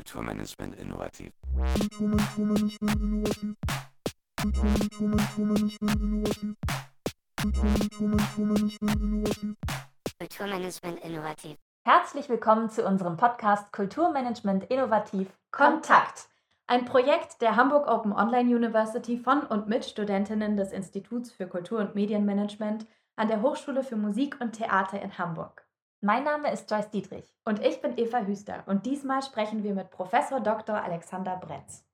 Kulturmanagement innovativ. Kulturmanagement innovativ. Herzlich willkommen zu unserem Podcast Kulturmanagement Innovativ Kontakt. Ein Projekt der Hamburg Open Online University von und mit Studentinnen des Instituts für Kultur- und Medienmanagement an der Hochschule für Musik und Theater in Hamburg. Mein Name ist Joyce Dietrich. Und ich bin Eva Hüster und diesmal sprechen wir mit Professor Dr. Alexander Bretz.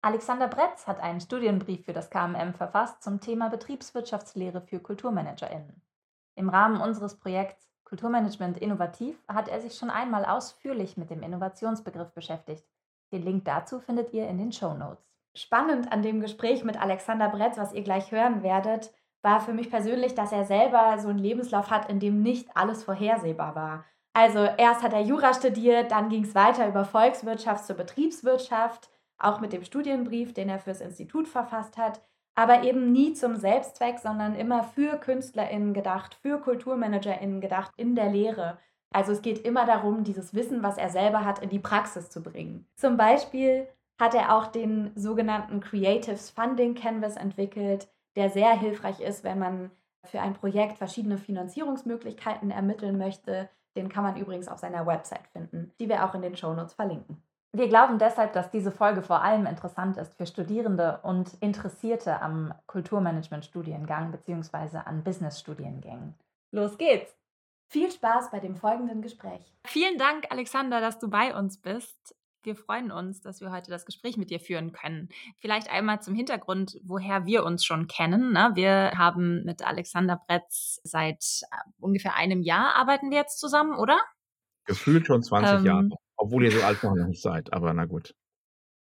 Alexander Bretz hat einen Studienbrief für das KMM verfasst zum Thema Betriebswirtschaftslehre für KulturmanagerInnen. Im Rahmen unseres Projekts Kulturmanagement Innovativ hat er sich schon einmal ausführlich mit dem Innovationsbegriff beschäftigt. Den Link dazu findet ihr in den Show Notes. Spannend an dem Gespräch mit Alexander Bretz, was ihr gleich hören werdet, war für mich persönlich, dass er selber so einen Lebenslauf hat, in dem nicht alles vorhersehbar war. Also erst hat er Jura studiert, dann ging es weiter über Volkswirtschaft zur Betriebswirtschaft, auch mit dem Studienbrief, den er fürs Institut verfasst hat, aber eben nie zum Selbstzweck, sondern immer für KünstlerInnen gedacht, für KulturmanagerInnen gedacht, in der Lehre. Also es geht immer darum, dieses Wissen, was er selber hat, in die Praxis zu bringen. Zum Beispiel hat er auch den sogenannten Creatives Funding Canvas entwickelt, der sehr hilfreich ist, wenn man für ein Projekt verschiedene Finanzierungsmöglichkeiten ermitteln möchte. Den kann man übrigens auf seiner Website finden, die wir auch in den Shownotes verlinken. Wir glauben deshalb, dass diese Folge vor allem interessant ist für Studierende und Interessierte am Kulturmanagement-Studiengang bzw. an Business-Studiengängen. Los geht's! Viel Spaß bei dem folgenden Gespräch. Vielen Dank, Alexander, dass du bei uns bist. Wir freuen uns, dass wir heute das Gespräch mit dir führen können. Vielleicht einmal zum Hintergrund, woher wir uns schon kennen. Ne? Wir haben mit Alexander Bretz seit äh, ungefähr einem Jahr arbeiten wir jetzt zusammen, oder? Gefühlt schon 20 ähm, Jahre, obwohl ihr so alt noch nicht seid, aber na gut.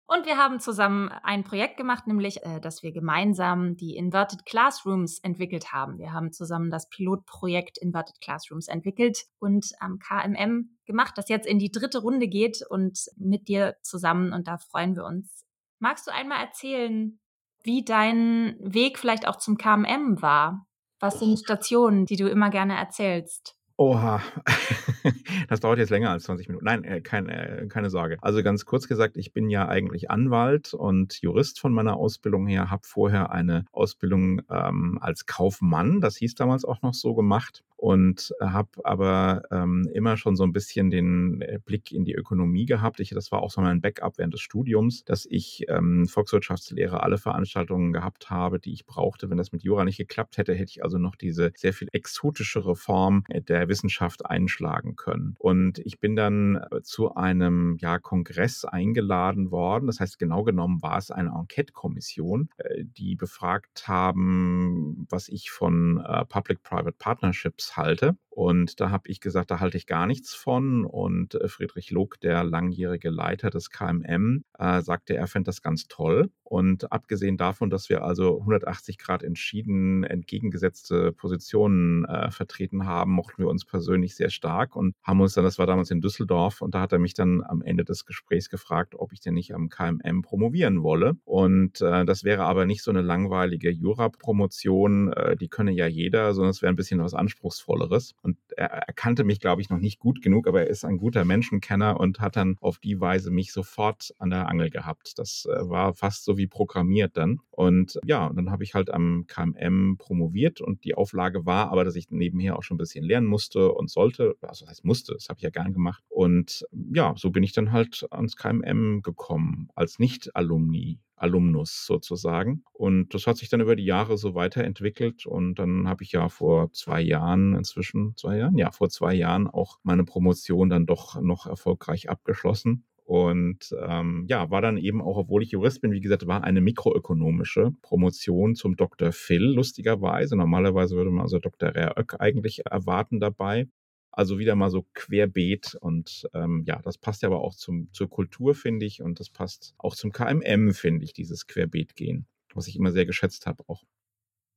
Und wir haben zusammen ein Projekt gemacht, nämlich, äh, dass wir gemeinsam die Inverted Classrooms entwickelt haben. Wir haben zusammen das Pilotprojekt Inverted Classrooms entwickelt und am KMM gemacht, das jetzt in die dritte Runde geht und mit dir zusammen. Und da freuen wir uns. Magst du einmal erzählen, wie dein Weg vielleicht auch zum KMM war? Was sind Stationen, die du immer gerne erzählst? Oha, das dauert jetzt länger als 20 Minuten. Nein, äh, kein, äh, keine Sorge. Also ganz kurz gesagt, ich bin ja eigentlich Anwalt und Jurist von meiner Ausbildung her, habe vorher eine Ausbildung ähm, als Kaufmann, das hieß damals auch noch so gemacht, und habe aber ähm, immer schon so ein bisschen den äh, Blick in die Ökonomie gehabt. Ich, das war auch so mein Backup während des Studiums, dass ich ähm, Volkswirtschaftslehre alle Veranstaltungen gehabt habe, die ich brauchte. Wenn das mit Jura nicht geklappt hätte, hätte ich also noch diese sehr viel exotischere Form der Wissenschaft einschlagen können. Und ich bin dann äh, zu einem ja, Kongress eingeladen worden. Das heißt, genau genommen war es eine Enquete-Kommission, äh, die befragt haben, was ich von äh, Public-Private Partnerships halte. Und da habe ich gesagt, da halte ich gar nichts von. Und äh, Friedrich Luck, der langjährige Leiter des KMM, äh, sagte, er fände das ganz toll. Und abgesehen davon, dass wir also 180 Grad entschieden entgegengesetzte Positionen äh, vertreten haben, mochten wir uns persönlich sehr stark und haben uns dann, das war damals in Düsseldorf, und da hat er mich dann am Ende des Gesprächs gefragt, ob ich denn nicht am KMM promovieren wolle. Und äh, das wäre aber nicht so eine langweilige Jura-Promotion, äh, die könne ja jeder, sondern es wäre ein bisschen was Anspruchsvolleres. Und er, er kannte mich, glaube ich, noch nicht gut genug, aber er ist ein guter Menschenkenner und hat dann auf die Weise mich sofort an der Angel gehabt. Das äh, war fast so wie programmiert dann. Und ja, dann habe ich halt am KMM promoviert und die Auflage war aber, dass ich nebenher auch schon ein bisschen lernen musste und sollte. Also das heißt musste, das habe ich ja gern gemacht. Und ja, so bin ich dann halt ans KMM gekommen als Nicht-Alumni. Alumnus sozusagen. Und das hat sich dann über die Jahre so weiterentwickelt. Und dann habe ich ja vor zwei Jahren, inzwischen zwei Jahren, ja, vor zwei Jahren auch meine Promotion dann doch noch erfolgreich abgeschlossen. Und ähm, ja, war dann eben auch, obwohl ich Jurist bin, wie gesagt, war eine mikroökonomische Promotion zum Dr. Phil, lustigerweise. Normalerweise würde man also Dr. Rehr-Oeck eigentlich erwarten dabei. Also wieder mal so querbeet und ähm, ja, das passt ja aber auch zum, zur Kultur, finde ich, und das passt auch zum KMM, finde ich, dieses Querbeet gehen, was ich immer sehr geschätzt habe auch.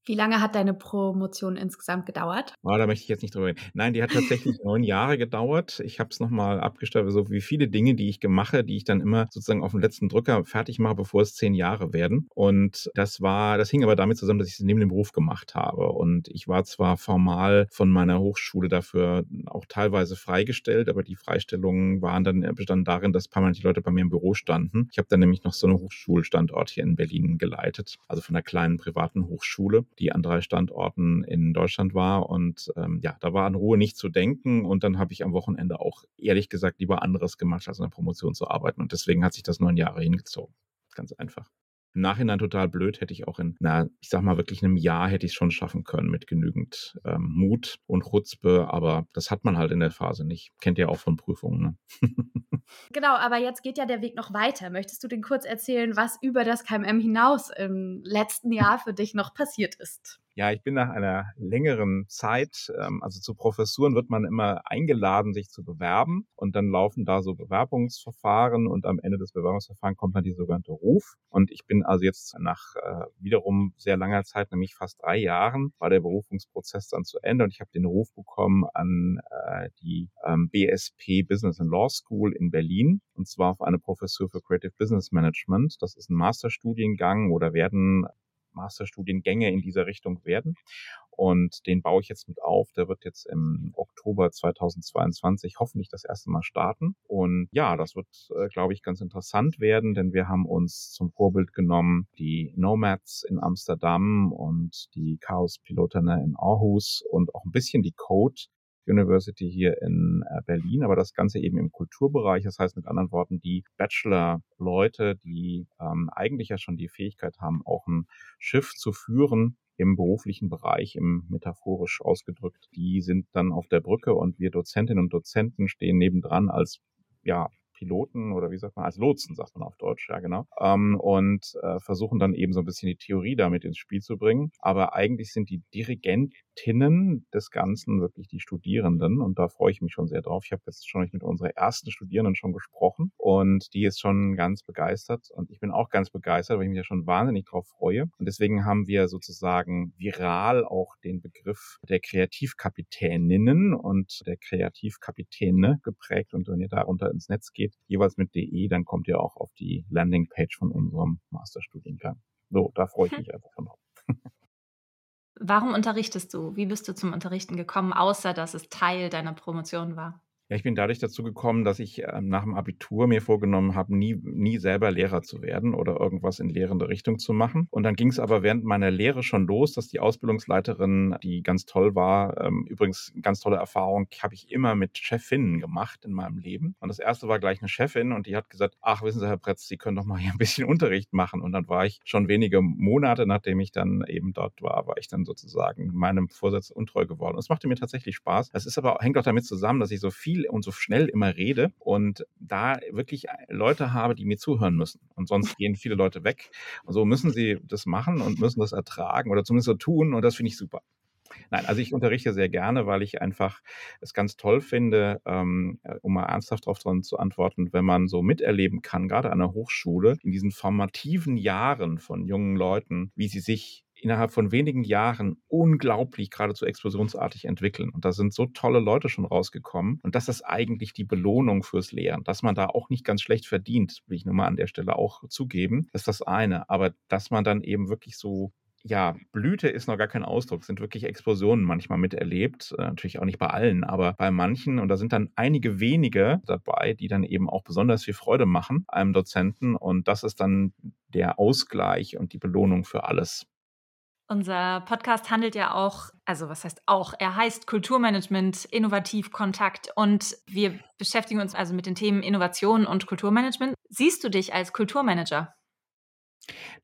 Wie lange hat deine Promotion insgesamt gedauert? Oh, da möchte ich jetzt nicht drüber reden. Nein, die hat tatsächlich neun Jahre gedauert. Ich habe es nochmal abgestellt, so wie viele Dinge, die ich mache, die ich dann immer sozusagen auf den letzten Drücker fertig mache, bevor es zehn Jahre werden. Und das war, das hing aber damit zusammen, dass ich es neben dem Beruf gemacht habe. Und ich war zwar formal von meiner Hochschule dafür auch teilweise freigestellt, aber die Freistellungen waren dann bestanden darin, dass permanent die Leute bei mir im Büro standen. Ich habe dann nämlich noch so einen Hochschulstandort hier in Berlin geleitet, also von einer kleinen privaten Hochschule die an drei Standorten in Deutschland war. Und ähm, ja, da war an Ruhe nicht zu denken. Und dann habe ich am Wochenende auch ehrlich gesagt lieber anderes gemacht, als in der Promotion zu arbeiten. Und deswegen hat sich das neun Jahre hingezogen. Ganz einfach. Im Nachhinein total blöd, hätte ich auch in, na, ich sag mal wirklich einem Jahr hätte ich es schon schaffen können mit genügend ähm, Mut und Chutzpe, aber das hat man halt in der Phase nicht. Kennt ihr auch von Prüfungen, ne? Genau, aber jetzt geht ja der Weg noch weiter. Möchtest du denn kurz erzählen, was über das KMM hinaus im letzten Jahr für dich noch passiert ist? Ja, ich bin nach einer längeren Zeit, ähm, also zu Professuren wird man immer eingeladen, sich zu bewerben und dann laufen da so Bewerbungsverfahren und am Ende des Bewerbungsverfahrens kommt dann die sogenannte Ruf. Und ich bin also jetzt nach äh, wiederum sehr langer Zeit, nämlich fast drei Jahren, war der Berufungsprozess dann zu Ende und ich habe den Ruf bekommen an äh, die ähm, BSP Business and Law School in Berlin und zwar auf eine Professur für Creative Business Management. Das ist ein Masterstudiengang oder werden Masterstudiengänge in dieser Richtung werden. Und den baue ich jetzt mit auf. Der wird jetzt im Oktober 2022 hoffentlich das erste Mal starten. Und ja, das wird, äh, glaube ich, ganz interessant werden, denn wir haben uns zum Vorbild genommen die Nomads in Amsterdam und die Chaos-Piloterne in Aarhus und auch ein bisschen die Code University hier in äh, Berlin, aber das Ganze eben im Kulturbereich. Das heißt mit anderen Worten, die Bachelor-Leute, die ähm, eigentlich ja schon die Fähigkeit haben, auch ein Schiff zu führen, im beruflichen Bereich, im metaphorisch ausgedrückt, die sind dann auf der Brücke und wir Dozentinnen und Dozenten stehen nebendran als ja, Piloten oder wie sagt man, als Lotsen, sagt man auf Deutsch, ja genau, ähm, und äh, versuchen dann eben so ein bisschen die Theorie damit ins Spiel zu bringen. Aber eigentlich sind die Dirigentinnen des Ganzen wirklich die Studierenden und da freue ich mich schon sehr drauf. Ich habe jetzt schon mit unserer ersten Studierenden schon gesprochen und die ist schon ganz begeistert und ich bin auch ganz begeistert, weil ich mich ja schon wahnsinnig drauf freue. Und deswegen haben wir sozusagen viral auch den Begriff der Kreativkapitäninnen und der Kreativkapitäne geprägt und wenn ihr darunter ins Netz geht, geht, jeweils mit DE, dann kommt ihr auch auf die Landingpage von unserem Masterstudiengang. So, da freue ich mich einfach schon drauf. Warum unterrichtest du? Wie bist du zum Unterrichten gekommen, außer dass es Teil deiner Promotion war? Ja, ich bin dadurch dazu gekommen, dass ich ähm, nach dem Abitur mir vorgenommen habe, nie, nie selber Lehrer zu werden oder irgendwas in lehrende Richtung zu machen. Und dann ging es aber während meiner Lehre schon los, dass die Ausbildungsleiterin, die ganz toll war, ähm, übrigens ganz tolle Erfahrung, habe ich immer mit Chefinnen gemacht in meinem Leben. Und das erste war gleich eine Chefin und die hat gesagt, ach, wissen Sie, Herr Pretz, Sie können doch mal hier ein bisschen Unterricht machen. Und dann war ich schon wenige Monate, nachdem ich dann eben dort war, war ich dann sozusagen meinem Vorsatz untreu geworden. Und es machte mir tatsächlich Spaß. Es ist aber, hängt auch damit zusammen, dass ich so viel viel und so schnell immer rede und da wirklich Leute habe, die mir zuhören müssen. Und sonst gehen viele Leute weg. Und so müssen sie das machen und müssen das ertragen oder zumindest so tun. Und das finde ich super. Nein, also ich unterrichte sehr gerne, weil ich einfach es ganz toll finde, ähm, um mal ernsthaft darauf zu antworten, wenn man so miterleben kann, gerade an der Hochschule, in diesen formativen Jahren von jungen Leuten, wie sie sich innerhalb von wenigen Jahren unglaublich geradezu explosionsartig entwickeln. Und da sind so tolle Leute schon rausgekommen. Und das ist eigentlich die Belohnung fürs Lehren. Dass man da auch nicht ganz schlecht verdient, will ich nur mal an der Stelle auch zugeben, ist das eine. Aber dass man dann eben wirklich so ja, Blüte ist noch gar kein Ausdruck, sind wirklich Explosionen manchmal miterlebt. Äh, natürlich auch nicht bei allen, aber bei manchen. Und da sind dann einige wenige dabei, die dann eben auch besonders viel Freude machen einem Dozenten. Und das ist dann der Ausgleich und die Belohnung für alles. Unser Podcast handelt ja auch, also was heißt auch, er heißt Kulturmanagement, Innovativ, Kontakt und wir beschäftigen uns also mit den Themen Innovation und Kulturmanagement. Siehst du dich als Kulturmanager?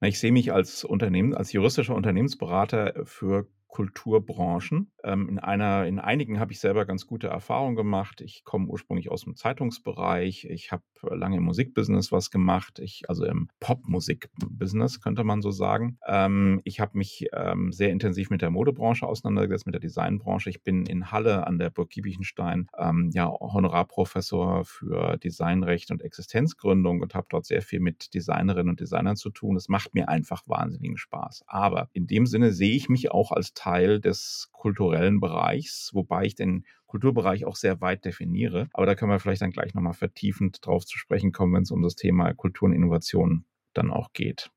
Na, ich sehe mich als Unternehmen, als juristischer Unternehmensberater für Kulturbranchen. Ähm, in, einer, in einigen habe ich selber ganz gute Erfahrungen gemacht. Ich komme ursprünglich aus dem Zeitungsbereich. Ich habe lange im Musikbusiness was gemacht. Ich, also im Popmusikbusiness könnte man so sagen. Ähm, ich habe mich ähm, sehr intensiv mit der Modebranche auseinandergesetzt, mit der Designbranche. Ich bin in Halle an der Burg Giebichenstein ähm, ja Honorarprofessor für Designrecht und Existenzgründung und habe dort sehr viel mit Designerinnen und Designern zu tun. Es macht mir einfach wahnsinnigen Spaß. Aber in dem Sinne sehe ich mich auch als Teil des kulturellen Bereichs, wobei ich den Kulturbereich auch sehr weit definiere. Aber da können wir vielleicht dann gleich nochmal vertiefend drauf zu sprechen kommen, wenn es um das Thema Kultur und Innovation dann auch geht.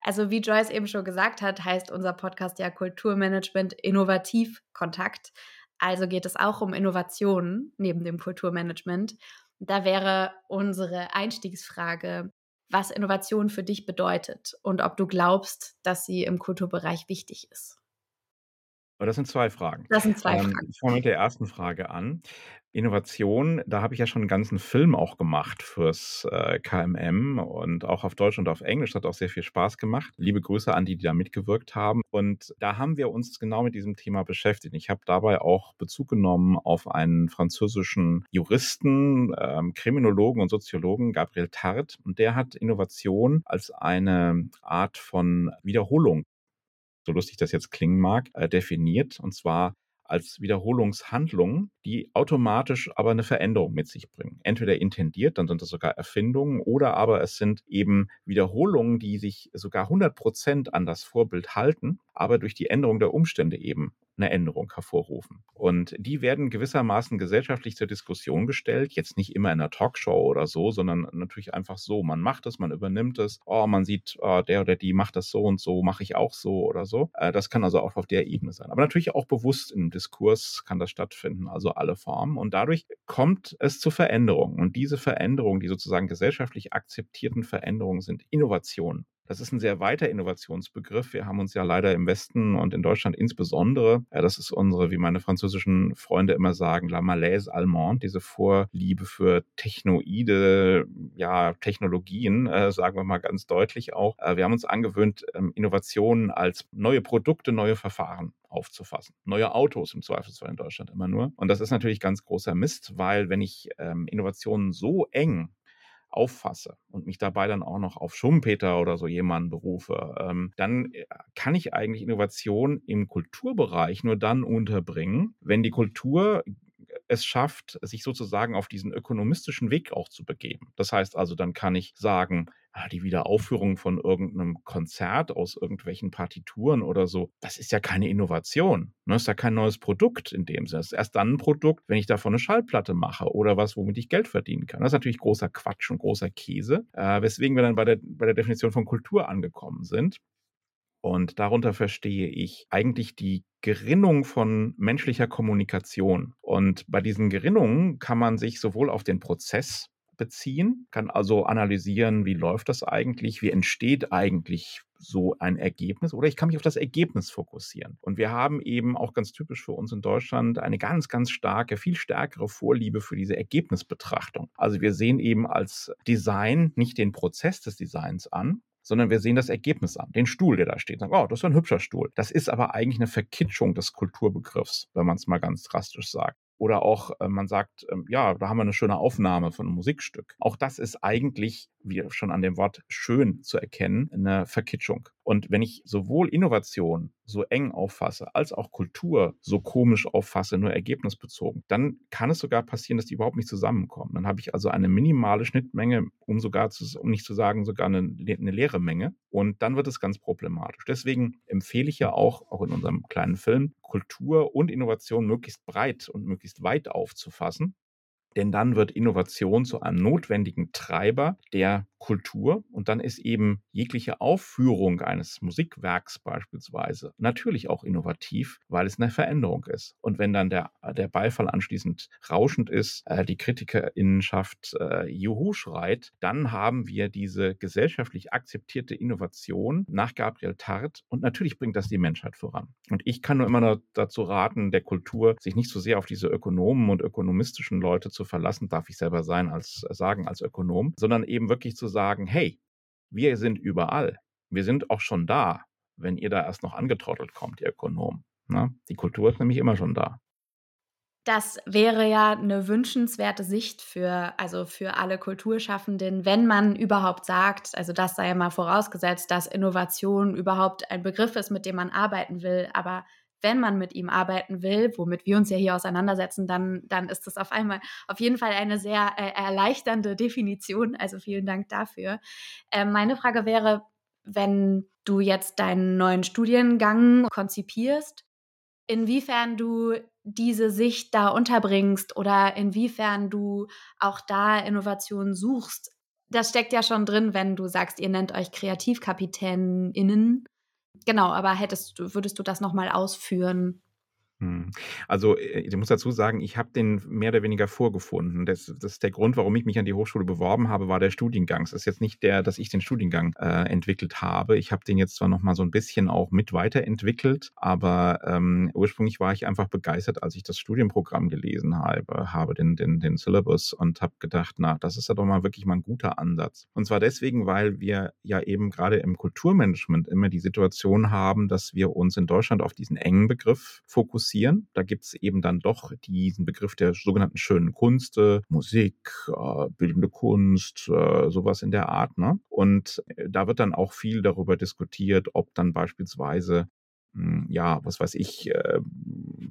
Also wie Joyce eben schon gesagt hat, heißt unser Podcast ja Kulturmanagement Innovativ Kontakt. Also geht es auch um Innovationen neben dem Kulturmanagement. Da wäre unsere Einstiegsfrage, was Innovation für dich bedeutet und ob du glaubst, dass sie im Kulturbereich wichtig ist. Aber das sind zwei Fragen. Das sind zwei ähm, Fragen. Ich fange mit der ersten Frage an. Innovation, da habe ich ja schon einen ganzen Film auch gemacht fürs äh, KMM und auch auf Deutsch und auf Englisch. Das hat auch sehr viel Spaß gemacht. Liebe Grüße an die, die da mitgewirkt haben. Und da haben wir uns genau mit diesem Thema beschäftigt. Ich habe dabei auch Bezug genommen auf einen französischen Juristen, ähm, Kriminologen und Soziologen, Gabriel Tart. Und der hat Innovation als eine Art von Wiederholung so lustig das jetzt klingen mag, äh, definiert. Und zwar als Wiederholungshandlungen, die automatisch aber eine Veränderung mit sich bringen. Entweder intendiert, dann sind das sogar Erfindungen, oder aber es sind eben Wiederholungen, die sich sogar 100 Prozent an das Vorbild halten, aber durch die Änderung der Umstände eben eine Änderung hervorrufen. Und die werden gewissermaßen gesellschaftlich zur Diskussion gestellt, jetzt nicht immer in einer Talkshow oder so, sondern natürlich einfach so. Man macht es, man übernimmt es, oh, man sieht, oh, der oder die macht das so und so, mache ich auch so oder so. Äh, das kann also auch auf der Ebene sein. Aber natürlich auch bewusst im Diskurs kann das stattfinden, also alle Formen. Und dadurch kommt es zu Veränderungen. Und diese Veränderungen, die sozusagen gesellschaftlich akzeptierten Veränderungen sind Innovationen. Das ist ein sehr weiter Innovationsbegriff. Wir haben uns ja leider im Westen und in Deutschland insbesondere, ja, das ist unsere, wie meine französischen Freunde immer sagen, la malaise allemande, diese Vorliebe für technoide, ja, Technologien, äh, sagen wir mal ganz deutlich auch. Äh, wir haben uns angewöhnt, ähm, Innovationen als neue Produkte, neue Verfahren aufzufassen. Neue Autos im Zweifelsfall in Deutschland immer nur. Und das ist natürlich ganz großer Mist, weil wenn ich ähm, Innovationen so eng auffasse und mich dabei dann auch noch auf Schumpeter oder so jemanden berufe, ähm, dann äh, kann ich eigentlich Innovation im Kulturbereich nur dann unterbringen, wenn die Kultur es schafft, sich sozusagen auf diesen ökonomistischen Weg auch zu begeben. Das heißt also, dann kann ich sagen, ah, die Wiederaufführung von irgendeinem Konzert aus irgendwelchen Partituren oder so, das ist ja keine Innovation. Ne? Das ist ja kein neues Produkt in dem Sinne. Das ist erst dann ein Produkt, wenn ich davon eine Schallplatte mache oder was, womit ich Geld verdienen kann. Das ist natürlich großer Quatsch und großer Käse, äh, weswegen wir dann bei der, bei der Definition von Kultur angekommen sind. Und darunter verstehe ich eigentlich die Gerinnung von menschlicher Kommunikation. Und bei diesen Gerinnungen kann man sich sowohl auf den Prozess beziehen, kann also analysieren, wie läuft das eigentlich, wie entsteht eigentlich so ein Ergebnis oder ich kann mich auf das Ergebnis fokussieren. Und wir haben eben auch ganz typisch für uns in Deutschland eine ganz, ganz starke, viel stärkere Vorliebe für diese Ergebnisbetrachtung. Also wir sehen eben als Design nicht den Prozess des Designs an, sondern wir sehen das Ergebnis an, den Stuhl, der da steht. Sagen, oh, das ist ein hübscher Stuhl. Das ist aber eigentlich eine Verkitschung des Kulturbegriffs, wenn man es mal ganz drastisch sagt. Oder auch, äh, man sagt, ähm, ja, da haben wir eine schöne Aufnahme von einem Musikstück. Auch das ist eigentlich, wie schon an dem Wort schön zu erkennen, eine Verkitschung. Und wenn ich sowohl Innovation so eng auffasse, als auch Kultur so komisch auffasse, nur ergebnisbezogen, dann kann es sogar passieren, dass die überhaupt nicht zusammenkommen. Dann habe ich also eine minimale Schnittmenge, um sogar zu, um nicht zu sagen, sogar eine, eine leere Menge. Und dann wird es ganz problematisch. Deswegen empfehle ich ja auch, auch in unserem kleinen Film, Kultur und Innovation möglichst breit und möglichst weit aufzufassen. Denn dann wird Innovation zu einem notwendigen Treiber der Kultur und dann ist eben jegliche Aufführung eines Musikwerks beispielsweise natürlich auch innovativ, weil es eine Veränderung ist. Und wenn dann der, der Beifall anschließend rauschend ist, äh, die Kritikerinnenschaft äh, Juhu schreit, dann haben wir diese gesellschaftlich akzeptierte Innovation nach Gabriel Tart und natürlich bringt das die Menschheit voran. Und ich kann nur immer nur dazu raten, der Kultur sich nicht so sehr auf diese Ökonomen und ökonomistischen Leute zu verlassen, darf ich selber sein als sagen als Ökonom, sondern eben wirklich zu sagen, hey, wir sind überall. Wir sind auch schon da. wenn ihr da erst noch angetrottelt kommt, ihr Ökonomen. Ne? Die Kultur ist nämlich immer schon da. Das wäre ja eine wünschenswerte Sicht für, also für alle Kulturschaffenden, wenn man überhaupt sagt, also das sei ja mal vorausgesetzt, dass Innovation überhaupt ein Begriff ist, mit dem man arbeiten will. Aber wenn man mit ihm arbeiten will, womit wir uns ja hier auseinandersetzen, dann, dann ist das auf einmal auf jeden Fall eine sehr äh, erleichternde Definition. Also vielen Dank dafür. Äh, meine Frage wäre, wenn du jetzt deinen neuen Studiengang konzipierst, inwiefern du diese Sicht da unterbringst oder inwiefern du auch da Innovationen suchst. Das steckt ja schon drin, wenn du sagst, ihr nennt euch KreativkapitänInnen. Genau, aber hättest du, würdest du das nochmal ausführen? Hm. Also äh, ich muss dazu sagen, ich habe den mehr oder weniger vorgefunden. Das, das ist der Grund, warum ich mich an die Hochschule beworben habe, war der Studiengang. Es ist jetzt nicht der, dass ich den Studiengang äh, entwickelt habe. Ich habe den jetzt zwar noch mal so ein bisschen auch mit weiterentwickelt, aber ähm, ursprünglich war ich einfach begeistert, als ich das Studienprogramm gelesen habe, habe den, den, den Syllabus und habe gedacht, na, das ist ja doch mal wirklich mal ein guter Ansatz. Und zwar deswegen, weil wir ja eben gerade im Kulturmanagement immer die Situation haben, dass wir uns in Deutschland auf diesen engen Begriff fokussieren fokussieren. Da gibt es eben dann doch diesen Begriff der sogenannten schönen Kunst, Musik, äh, bildende Kunst, äh, sowas in der Art. Ne? Und äh, da wird dann auch viel darüber diskutiert, ob dann beispielsweise ja, was weiß ich, äh,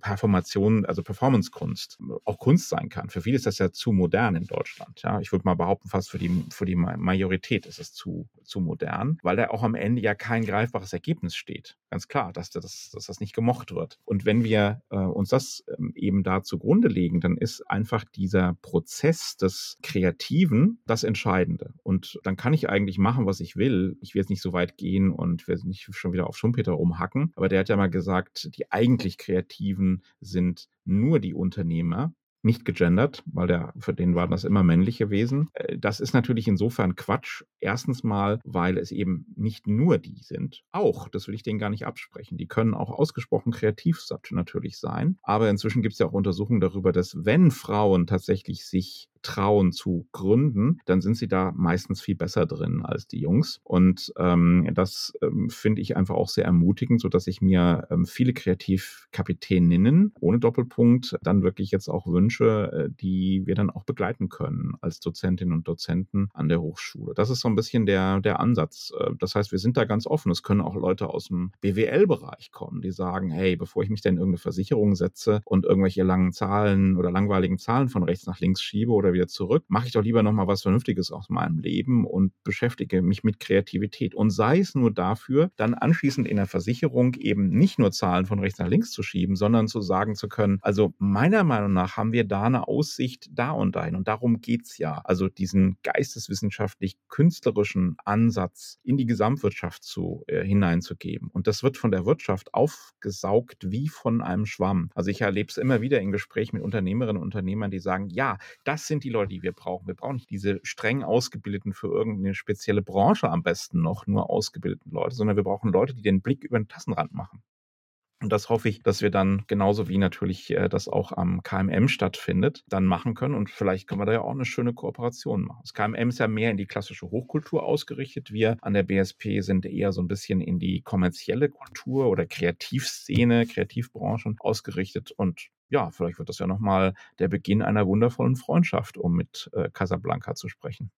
Performation, also Performance-Kunst auch Kunst sein kann. Für viele ist das ja zu modern in Deutschland. Ja, ich würde mal behaupten, fast für die, für die Majorität ist es zu, zu modern, weil da auch am Ende ja kein greifbares Ergebnis steht. Ganz klar, dass das, dass das nicht gemocht wird. Und wenn wir äh, uns das ähm, eben da zugrunde legen, dann ist einfach dieser Prozess des Kreativen das Entscheidende. Und dann kann ich eigentlich machen, was ich will. Ich will jetzt nicht so weit gehen und will nicht schon wieder auf Schumpeter rumhacken, aber der hat ja mal gesagt, die eigentlich Kreativen sind nur die Unternehmer nicht gegendert, weil der, für den waren das immer männliche Wesen. Äh, das ist natürlich insofern Quatsch. Erstens mal, weil es eben nicht nur die sind. Auch, das will ich denen gar nicht absprechen. Die können auch ausgesprochen kreativ natürlich sein. Aber inzwischen gibt es ja auch Untersuchungen darüber, dass wenn Frauen tatsächlich sich trauen zu gründen, dann sind sie da meistens viel besser drin als die Jungs. Und ähm, das ähm, finde ich einfach auch sehr ermutigend, sodass ich mir ähm, viele Kreativkapitäninnen ohne Doppelpunkt dann wirklich jetzt auch wünsche, äh, die wir dann auch begleiten können als Dozentinnen und Dozenten an der Hochschule. Das ist so ein bisschen der, der Ansatz. Äh, das heißt, wir sind da ganz offen. Es können auch Leute aus dem BWL-Bereich kommen, die sagen, hey, bevor ich mich denn in irgendeine Versicherung setze und irgendwelche langen Zahlen oder langweiligen Zahlen von rechts nach links schiebe oder oder wieder zurück, mache ich doch lieber nochmal was Vernünftiges aus meinem Leben und beschäftige mich mit Kreativität. Und sei es nur dafür, dann anschließend in der Versicherung eben nicht nur Zahlen von rechts nach links zu schieben, sondern zu sagen zu können, also meiner Meinung nach haben wir da eine Aussicht da und dahin. Und darum geht es ja. Also diesen geisteswissenschaftlich-künstlerischen Ansatz in die Gesamtwirtschaft zu, äh, hineinzugeben. Und das wird von der Wirtschaft aufgesaugt wie von einem Schwamm. Also ich erlebe es immer wieder in Gesprächen mit Unternehmerinnen und Unternehmern, die sagen, ja, das sind sind die Leute, die wir brauchen. Wir brauchen nicht diese streng ausgebildeten für irgendeine spezielle Branche am besten noch nur ausgebildeten Leute, sondern wir brauchen Leute, die den Blick über den Tassenrand machen. Und das hoffe ich, dass wir dann genauso wie natürlich äh, das auch am KMM stattfindet, dann machen können. Und vielleicht können wir da ja auch eine schöne Kooperation machen. Das KMM ist ja mehr in die klassische Hochkultur ausgerichtet. Wir an der BSP sind eher so ein bisschen in die kommerzielle Kultur oder Kreativszene, Kreativbranchen ausgerichtet. Und ja, vielleicht wird das ja nochmal der Beginn einer wundervollen Freundschaft, um mit äh, Casablanca zu sprechen.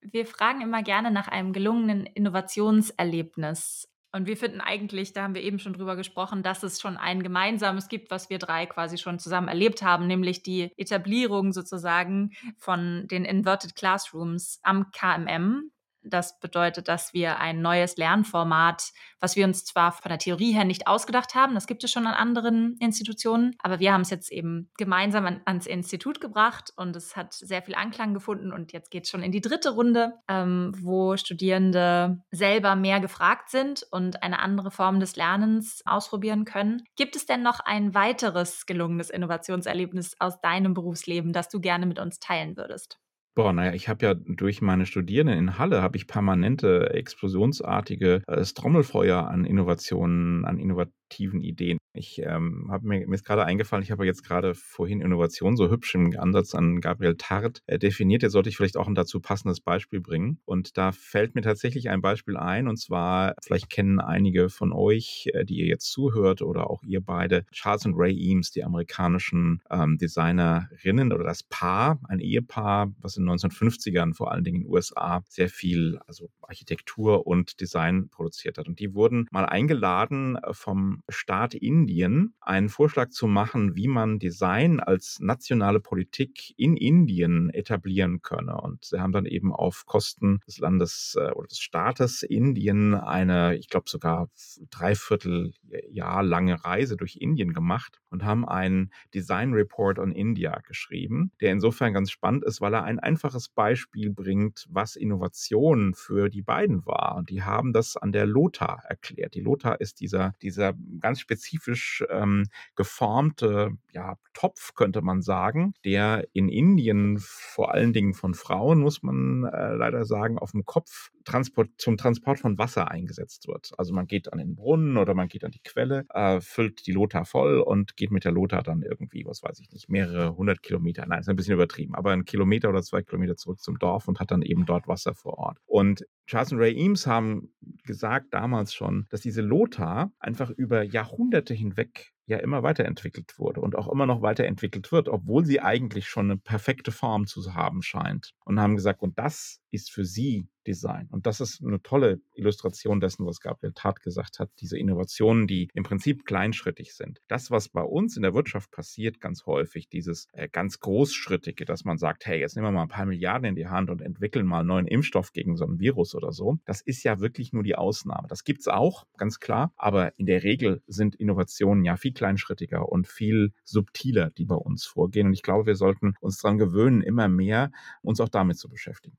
Wir fragen immer gerne nach einem gelungenen Innovationserlebnis. Und wir finden eigentlich, da haben wir eben schon drüber gesprochen, dass es schon ein gemeinsames gibt, was wir drei quasi schon zusammen erlebt haben, nämlich die Etablierung sozusagen von den Inverted Classrooms am KMM. Das bedeutet, dass wir ein neues Lernformat, was wir uns zwar von der Theorie her nicht ausgedacht haben, das gibt es schon an anderen Institutionen, aber wir haben es jetzt eben gemeinsam an, ans Institut gebracht und es hat sehr viel Anklang gefunden und jetzt geht es schon in die dritte Runde, ähm, wo Studierende selber mehr gefragt sind und eine andere Form des Lernens ausprobieren können. Gibt es denn noch ein weiteres gelungenes Innovationserlebnis aus deinem Berufsleben, das du gerne mit uns teilen würdest? Boah, naja, ich habe ja durch meine Studierenden in Halle habe ich permanente explosionsartige äh, Trommelfeuer an Innovationen, an Innovat innovativen Ideen. Ich ähm, habe mir, mir gerade eingefallen, ich habe jetzt gerade vorhin Innovation so hübsch im Ansatz an Gabriel Tart äh, definiert. Jetzt sollte ich vielleicht auch ein dazu passendes Beispiel bringen. Und da fällt mir tatsächlich ein Beispiel ein. Und zwar, vielleicht kennen einige von euch, äh, die ihr jetzt zuhört oder auch ihr beide, Charles und Ray Eames, die amerikanischen ähm, Designerinnen oder das Paar, ein Ehepaar, was in den 1950ern vor allen Dingen in den USA sehr viel, also Architektur und Design produziert hat. Und die wurden mal eingeladen äh, vom Staat Indien, einen Vorschlag zu machen, wie man Design als nationale Politik in Indien etablieren könne. Und sie haben dann eben auf Kosten des Landes äh, oder des Staates Indien eine, ich glaube sogar dreiviertel Jahr lange Reise durch Indien gemacht und haben einen Design Report on India geschrieben, der insofern ganz spannend ist, weil er ein einfaches Beispiel bringt, was Innovation für die beiden war. Und die haben das an der LOTA erklärt. Die LOTA ist dieser, dieser ganz spezifisch ähm, geformte ja, Topf, könnte man sagen, der in Indien vor allen Dingen von Frauen, muss man äh, leider sagen, auf dem Kopf Transport, zum Transport von Wasser eingesetzt wird. Also man geht an den Brunnen oder man geht an die Quelle, äh, füllt die Lota voll und geht mit der Lota dann irgendwie, was weiß ich nicht, mehrere hundert Kilometer, nein, ist ein bisschen übertrieben, aber ein Kilometer oder zwei Kilometer zurück zum Dorf und hat dann eben dort Wasser vor Ort. Und Charles und Ray Eames haben gesagt damals schon, dass diese Lota einfach über Jahrhunderte hinweg ja immer weiterentwickelt wurde und auch immer noch weiterentwickelt wird, obwohl sie eigentlich schon eine perfekte Form zu haben scheint. Und haben gesagt, und das ist für sie Design. Und das ist eine tolle Illustration dessen, was Gabriel Tat gesagt hat. Diese Innovationen, die im Prinzip kleinschrittig sind. Das, was bei uns in der Wirtschaft passiert, ganz häufig, dieses äh, ganz großschrittige, dass man sagt, hey, jetzt nehmen wir mal ein paar Milliarden in die Hand und entwickeln mal einen neuen Impfstoff gegen so ein Virus oder so. Das ist ja wirklich nur die Ausnahme. Das gibt es auch, ganz klar. Aber in der Regel sind Innovationen ja viel kleinschrittiger und viel subtiler, die bei uns vorgehen. Und ich glaube, wir sollten uns daran gewöhnen, immer mehr uns auch damit zu beschäftigen.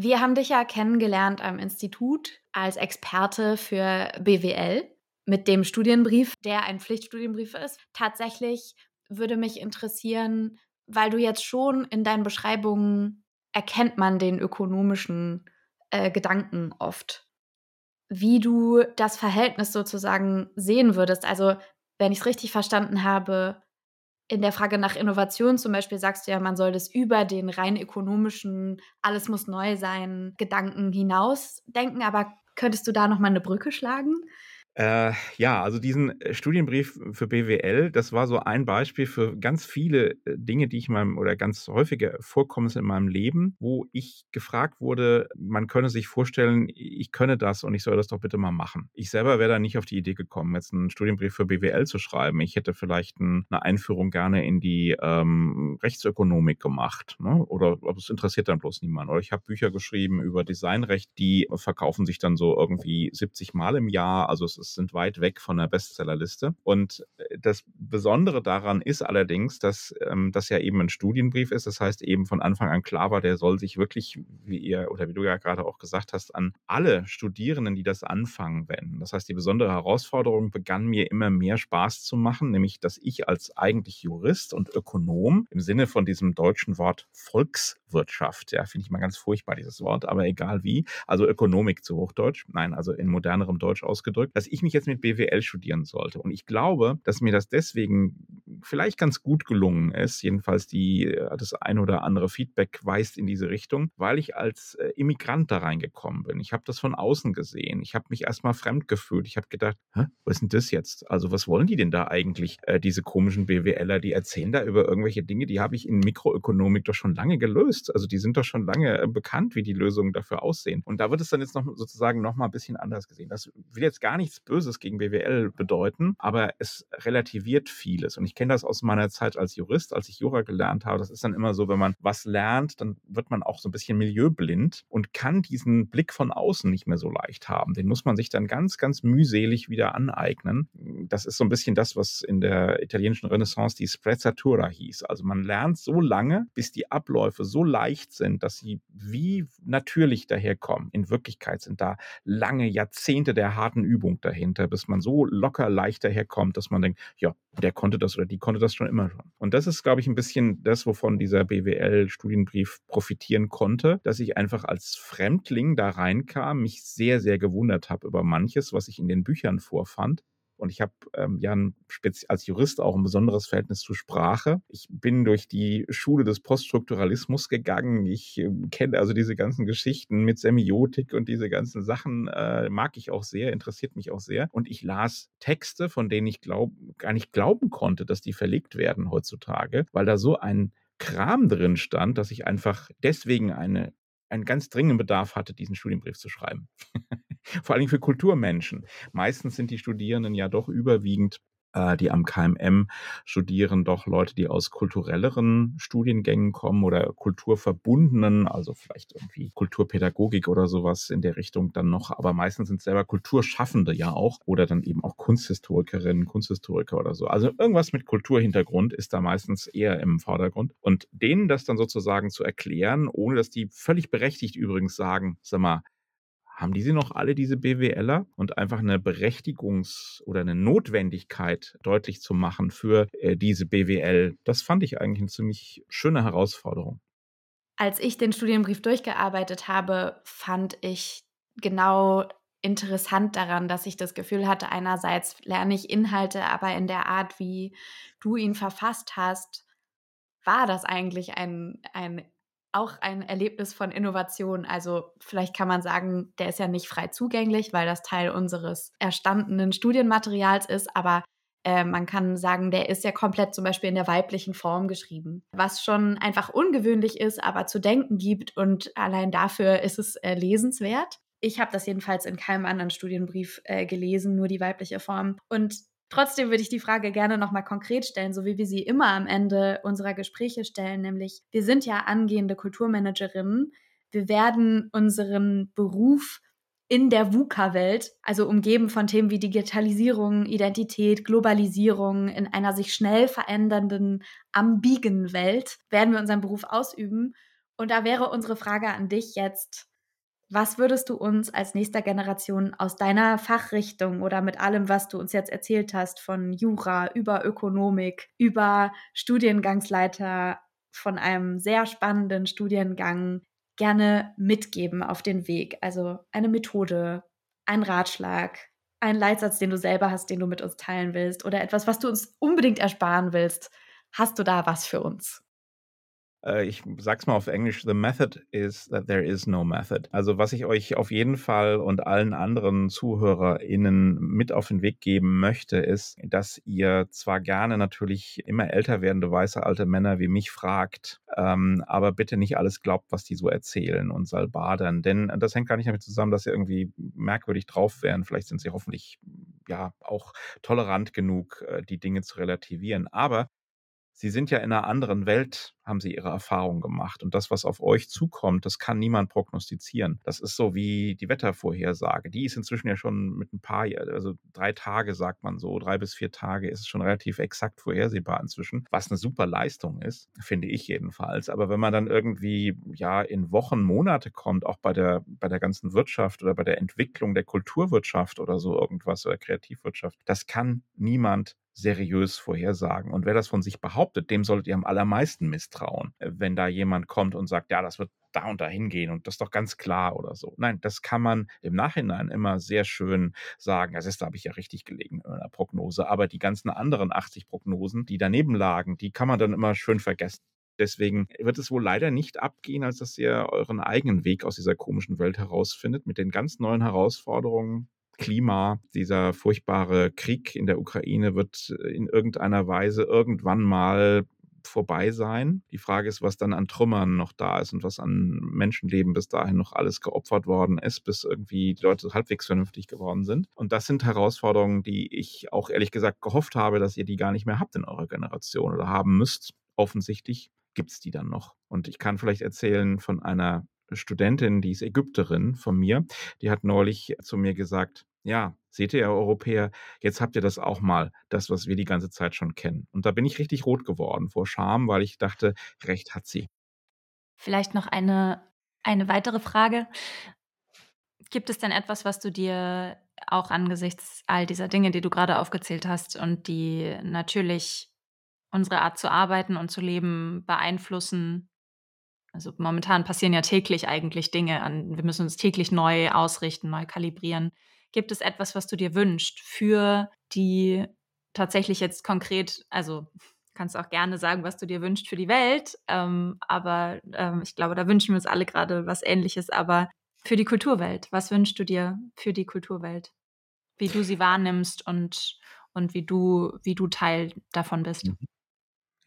Wir haben dich ja kennengelernt am Institut als Experte für BWL mit dem Studienbrief, der ein Pflichtstudienbrief ist. Tatsächlich würde mich interessieren, weil du jetzt schon in deinen Beschreibungen erkennt man den ökonomischen äh, Gedanken oft. Wie du das Verhältnis sozusagen sehen würdest. Also, wenn ich es richtig verstanden habe, in der Frage nach Innovation zum Beispiel sagst du ja, man soll das über den rein ökonomischen, alles muss neu sein, Gedanken hinaus denken. Aber könntest du da nochmal eine Brücke schlagen? Äh, ja, also diesen äh, Studienbrief für BWL, das war so ein Beispiel für ganz viele äh, Dinge, die ich in meinem oder ganz häufige Vorkommnisse in meinem Leben, wo ich gefragt wurde, man könne sich vorstellen, ich könne das und ich soll das doch bitte mal machen. Ich selber wäre da nicht auf die Idee gekommen, jetzt einen Studienbrief für BWL zu schreiben. Ich hätte vielleicht ein, eine Einführung gerne in die ähm, Rechtsökonomik gemacht. Ne? Oder es interessiert dann bloß niemand. Oder ich habe Bücher geschrieben über Designrecht, die verkaufen sich dann so irgendwie 70 Mal im Jahr. Also es ist sind weit weg von der Bestsellerliste. Und äh, das Besondere daran ist allerdings, dass ähm, das ja eben ein Studienbrief ist. Das heißt eben von Anfang an klar war, der soll sich wirklich, wie ihr oder wie du ja gerade auch gesagt hast, an alle Studierenden, die das anfangen, wenden. Das heißt, die besondere Herausforderung begann mir immer mehr Spaß zu machen, nämlich dass ich als eigentlich Jurist und Ökonom im Sinne von diesem deutschen Wort Volkswirtschaft, ja, finde ich mal ganz furchtbar dieses Wort, aber egal wie, also Ökonomik zu Hochdeutsch, nein, also in modernerem Deutsch ausgedrückt, dass ich ich mich jetzt mit BWL studieren sollte. Und ich glaube, dass mir das deswegen vielleicht ganz gut gelungen ist. Jedenfalls die, äh, das ein oder andere Feedback weist in diese Richtung, weil ich als äh, Immigrant da reingekommen bin. Ich habe das von außen gesehen. Ich habe mich erstmal fremd gefühlt. Ich habe gedacht, Hä, was ist denn das jetzt? Also was wollen die denn da eigentlich, äh, diese komischen BWLer? Die erzählen da über irgendwelche Dinge, die habe ich in Mikroökonomik doch schon lange gelöst. Also die sind doch schon lange bekannt, wie die Lösungen dafür aussehen. Und da wird es dann jetzt noch sozusagen noch mal ein bisschen anders gesehen. Das will jetzt gar nichts Böses gegen BWL bedeuten, aber es relativiert vieles. Und ich kenne das aus meiner Zeit als Jurist, als ich Jura gelernt habe. Das ist dann immer so, wenn man was lernt, dann wird man auch so ein bisschen milieublind und kann diesen Blick von außen nicht mehr so leicht haben. Den muss man sich dann ganz, ganz mühselig wieder aneignen. Das ist so ein bisschen das, was in der italienischen Renaissance die Sprezzatura hieß. Also man lernt so lange, bis die Abläufe so leicht sind, dass sie wie natürlich daherkommen. In Wirklichkeit sind da lange Jahrzehnte der harten Übung dahinter, bis man so locker leicht daherkommt, dass man denkt, ja, der konnte das oder die konnte das schon immer schon. Und das ist, glaube ich, ein bisschen das, wovon dieser BWL-Studienbrief profitieren konnte, dass ich einfach als Fremdling da reinkam, mich sehr, sehr gewundert habe über manches, was ich in den Büchern vorfand Und ich habe ähm, ja ein als Jurist auch ein besonderes Verhältnis zu Sprache. Ich bin durch die Schule des Poststrukturalismus gegangen. Ich äh, kenne also diese ganzen Geschichten mit Semiotik und diese ganzen Sachen äh, mag ich auch sehr, interessiert mich auch sehr. Und ich las Texte, von denen ich glaub, gar nicht glauben konnte, dass die verlegt werden heutzutage, weil da so ein Kram drin stand, dass ich einfach deswegen eine, einen ganz dringenden Bedarf hatte, diesen Studienbrief zu schreiben. Vor allem für Kulturmenschen. Meistens sind die Studierenden ja doch überwiegend äh, die am KMM studieren, doch Leute, die aus kulturelleren Studiengängen kommen oder kulturverbundenen, also vielleicht irgendwie Kulturpädagogik oder sowas in der Richtung dann noch, aber meistens sind selber Kulturschaffende ja auch oder dann eben auch Kunsthistorikerinnen, Kunsthistoriker oder so. Also irgendwas mit Kulturhintergrund ist da meistens eher im Vordergrund und denen das dann sozusagen zu erklären, ohne dass die völlig berechtigt übrigens sagen, sag mal, haben die sie noch alle, diese BWLer? Und einfach eine Berechtigungs- oder eine Notwendigkeit deutlich zu machen für äh, diese BWL, das fand ich eigentlich eine ziemlich schöne Herausforderung. Als ich den Studienbrief durchgearbeitet habe, fand ich genau interessant daran, dass ich das Gefühl hatte, einerseits lerne ich Inhalte, aber in der Art, wie du ihn verfasst hast, war das eigentlich ein, ein auch ein Erlebnis von Innovation. Also vielleicht kann man sagen, der ist ja nicht frei zugänglich, weil das Teil unseres erstandenen Studienmaterials ist, aber äh, man kann sagen, der ist ja komplett zum Beispiel in der weiblichen Form geschrieben, was schon einfach ungewöhnlich ist, aber zu denken gibt und allein dafür ist es äh, lesenswert. Ich habe das jedenfalls in keinem anderen Studienbrief äh, gelesen, nur die weibliche Form. Und Trotzdem würde ich die Frage gerne nochmal konkret stellen, so wie wir sie immer am Ende unserer Gespräche stellen, nämlich wir sind ja angehende Kulturmanagerinnen. Wir werden unseren Beruf in der VUCA-Welt, also umgeben von Themen wie Digitalisierung, Identität, Globalisierung, in einer sich schnell verändernden, ambigen Welt, werden wir unseren Beruf ausüben. Und da wäre unsere Frage an dich jetzt, was würdest du uns als nächster Generation aus deiner Fachrichtung oder mit allem, was du uns jetzt erzählt hast, von Jura über Ökonomik, über Studiengangsleiter von einem sehr spannenden Studiengang gerne mitgeben auf den Weg? Also eine Methode, ein Ratschlag, ein Leitsatz, den du selber hast, den du mit uns teilen willst oder etwas, was du uns unbedingt ersparen willst. Hast du da was für uns? Äh, ich sag's mal auf Englisch, the method is that there is no method. Also was ich euch auf jeden Fall und allen anderen ZuhörerInnen mit auf den Weg geben möchte, ist, dass ihr zwar gerne natürlich immer älter werdende weiße alte Männer wie mich fragt, ähm, aber bitte nicht alles glaubt, was die so erzählen und salbadern. Denn das hängt gar nicht damit zusammen, dass sie irgendwie merkwürdig drauf wären. Vielleicht sind sie hoffentlich ja auch tolerant genug, äh, die Dinge zu relativieren. Aber Sie sind ja in einer anderen Welt, haben Sie Ihre Erfahrungen gemacht. Und das, was auf euch zukommt, das kann niemand prognostizieren. Das ist so wie die Wettervorhersage. Die ist inzwischen ja schon mit ein paar, also drei Tage sagt man so, drei bis vier Tage ist es schon relativ exakt vorhersehbar inzwischen, was eine super Leistung ist, finde ich jedenfalls. Aber wenn man dann irgendwie, ja, in Wochen, Monate kommt, auch bei der, bei der ganzen Wirtschaft oder bei der Entwicklung der Kulturwirtschaft oder so irgendwas oder Kreativwirtschaft, das kann niemand seriös vorhersagen. Und wer das von sich behauptet, dem solltet ihr am allermeisten misstrauen, äh, wenn da jemand kommt und sagt, ja, das wird da und da hingehen und das ist doch ganz klar oder so. Nein, das kann man im Nachhinein immer sehr schön sagen. Das ist, da habe ich ja richtig gelegen in einer Prognose. Aber die ganzen anderen 80 Prognosen, die daneben lagen, die kann man dann immer schön vergessen. Deswegen wird es wohl leider nicht abgehen, als dass ihr euren eigenen Weg aus dieser komischen Welt herausfindet, mit den ganz neuen Herausforderungen, Klima, dieser furchtbare Krieg in der Ukraine wird in irgendeiner Weise irgendwann mal vorbei sein. Die Frage ist, was dann an Trümmern noch da ist und was an Menschenleben bis dahin noch alles geopfert worden ist, bis irgendwie die Leute halbwegs vernünftig geworden sind. Und das sind Herausforderungen, die ich auch ehrlich gesagt gehofft habe, dass ihr die gar nicht mehr habt in eurer Generation oder haben müsst. Offensichtlich gibt es die dann noch. Und ich kann vielleicht erzählen von einer Studentin, die ist Ägypterin von mir, die hat neulich zu mir gesagt, ja, seht ihr, Europäer, jetzt habt ihr das auch mal, das, was wir die ganze Zeit schon kennen. Und da bin ich richtig rot geworden vor Scham, weil ich dachte, recht hat sie. Vielleicht noch eine, eine weitere Frage. Gibt es denn etwas, was du dir auch angesichts all dieser Dinge, die du gerade aufgezählt hast und die natürlich unsere Art zu arbeiten und zu leben beeinflussen, also momentan passieren ja täglich eigentlich Dinge an. Wir müssen uns täglich neu ausrichten, neu kalibrieren. Gibt es etwas, was du dir wünschst für die tatsächlich jetzt konkret, also kannst auch gerne sagen, was du dir wünschst für die Welt, ähm, aber ähm, ich glaube, da wünschen wir uns alle gerade was Ähnliches, aber für die Kulturwelt, was wünschst du dir für die Kulturwelt? Wie du sie wahrnimmst und, und wie du, wie du Teil davon bist. Mhm.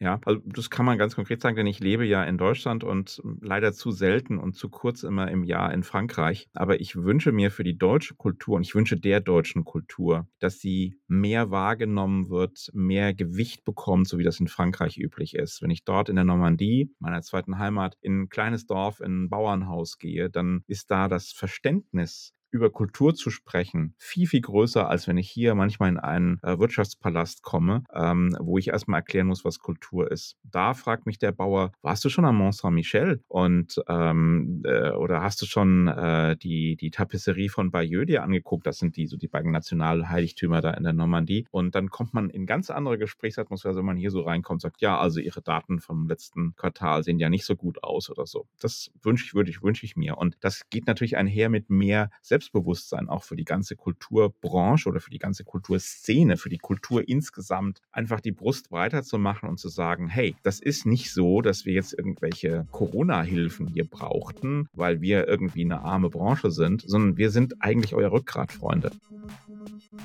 Ja, also das kann man ganz konkret sagen, denn ich lebe ja in Deutschland und leider zu selten und zu kurz immer im Jahr in Frankreich. Aber ich wünsche mir für die deutsche Kultur und ich wünsche der deutschen Kultur, dass sie mehr wahrgenommen wird, mehr Gewicht bekommt, so wie das in Frankreich üblich ist. Wenn ich dort in der Normandie, meiner zweiten Heimat, in ein kleines Dorf, in ein Bauernhaus gehe, dann ist da das Verständnis über Kultur zu sprechen, viel, viel größer, als wenn ich hier manchmal in einen äh, Wirtschaftspalast komme, ähm, wo ich erstmal erklären muss, was Kultur ist. Da fragt mich der Bauer, warst du schon am Mont Saint-Michel? Und ähm, äh, oder hast du schon äh, die, die Tapisserie von Bayeux dir angeguckt? Das sind die, so die beiden Nationalheiligtümer da in der Normandie. Und dann kommt man in ganz andere Gesprächsatmosphäre, wenn man hier so reinkommt sagt, ja, also ihre Daten vom letzten Quartal sehen ja nicht so gut aus oder so. Das wünsche ich, würde ich, wünsche ich mir. Und das geht natürlich einher mit mehr Selbst Selbstbewusstsein auch für die ganze Kulturbranche oder für die ganze Kulturszene, für die Kultur insgesamt, einfach die Brust breiter zu machen und zu sagen, hey, das ist nicht so, dass wir jetzt irgendwelche Corona-Hilfen hier brauchten, weil wir irgendwie eine arme Branche sind, sondern wir sind eigentlich euer Rückgrat, Freunde.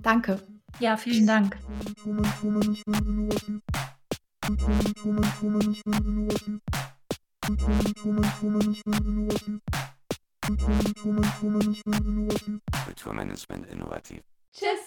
Danke. Ja, vielen Dank. Kulturmanagement innovativ. Tschüss.